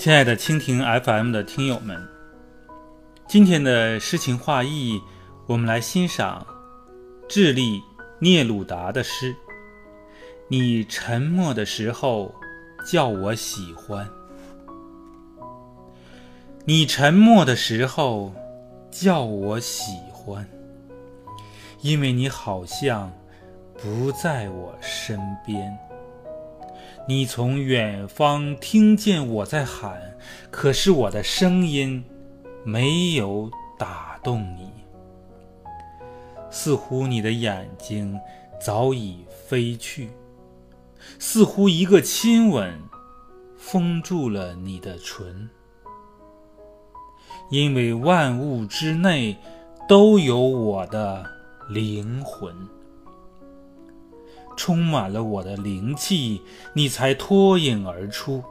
亲爱的蜻蜓 FM 的听友们，今天的诗情画意，我们来欣赏智利聂鲁达的诗。你沉默的时候，叫我喜欢；你沉默的时候，叫我喜欢，因为你好像不在我身边。你从远方听见我在喊，可是我的声音没有打动你。似乎你的眼睛早已飞去，似乎一个亲吻封住了你的唇。因为万物之内都有我的灵魂。充满了我的灵气，你才脱颖而出。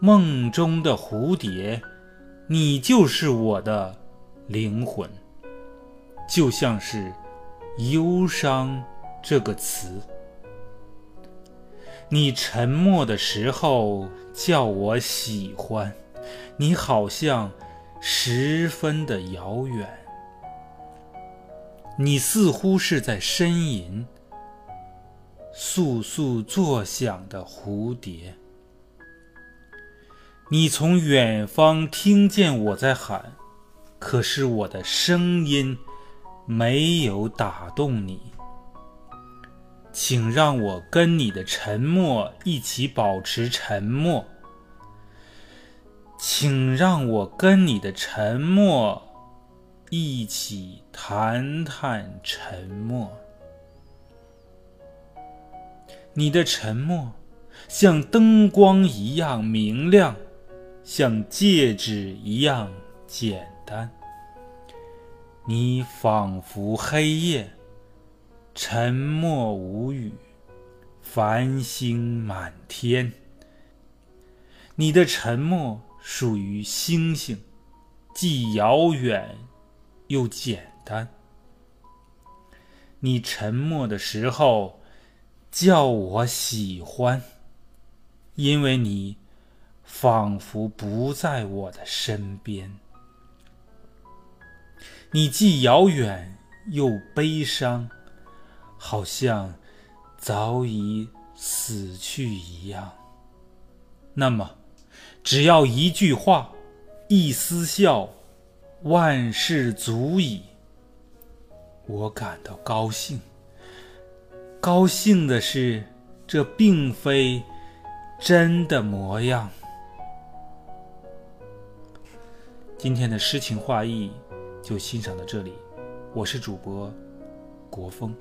梦中的蝴蝶，你就是我的灵魂，就像是忧伤这个词。你沉默的时候叫我喜欢，你好像十分的遥远，你似乎是在呻吟。簌簌作响的蝴蝶，你从远方听见我在喊，可是我的声音没有打动你。请让我跟你的沉默一起保持沉默，请让我跟你的沉默一起谈谈沉默。你的沉默，像灯光一样明亮，像戒指一样简单。你仿佛黑夜，沉默无语，繁星满天。你的沉默属于星星，既遥远又简单。你沉默的时候。叫我喜欢，因为你仿佛不在我的身边。你既遥远又悲伤，好像早已死去一样。那么，只要一句话，一丝笑，万事足矣。我感到高兴。高兴的是，这并非真的模样。今天的诗情画意就欣赏到这里，我是主播国风。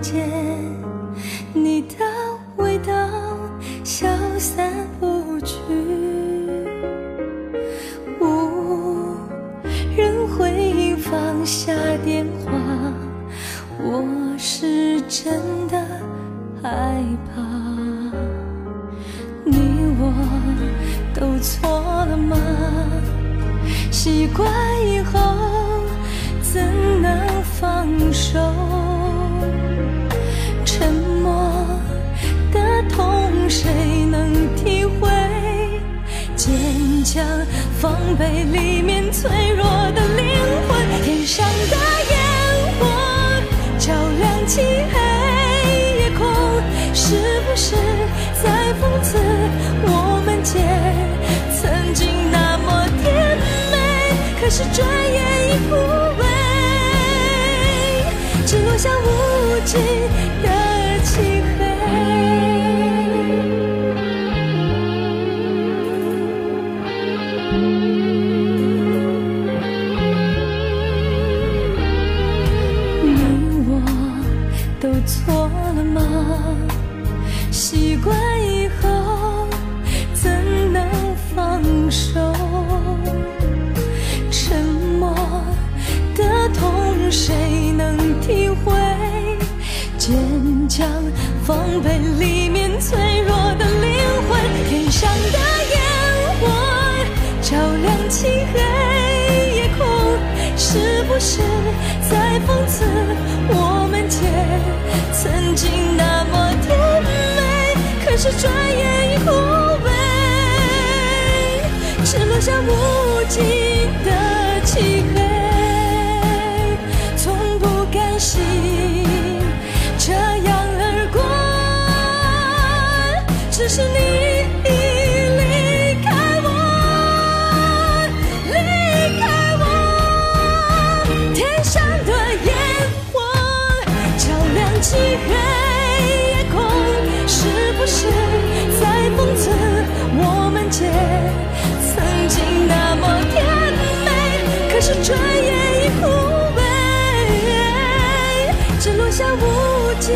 房间，你的味道消散不去，无人回应放下电话，我是真的害怕。你我都错了吗？习惯以后防备里面脆弱的灵魂。天上的烟火照亮漆黑夜空，是不是在讽刺我们间曾经那么甜美？可是转眼已枯。留下无尽的漆习惯以后怎能放手？沉默的痛。谁能体会？坚强防备里面脆弱的灵魂。天上的烟火照亮漆黑夜空，是不是在讽刺我我们间曾经那么甜美？可是转眼已枯萎，只留下无尽的漆黑。从不甘心这样而过，只是你转眼已枯萎，只落下无尽。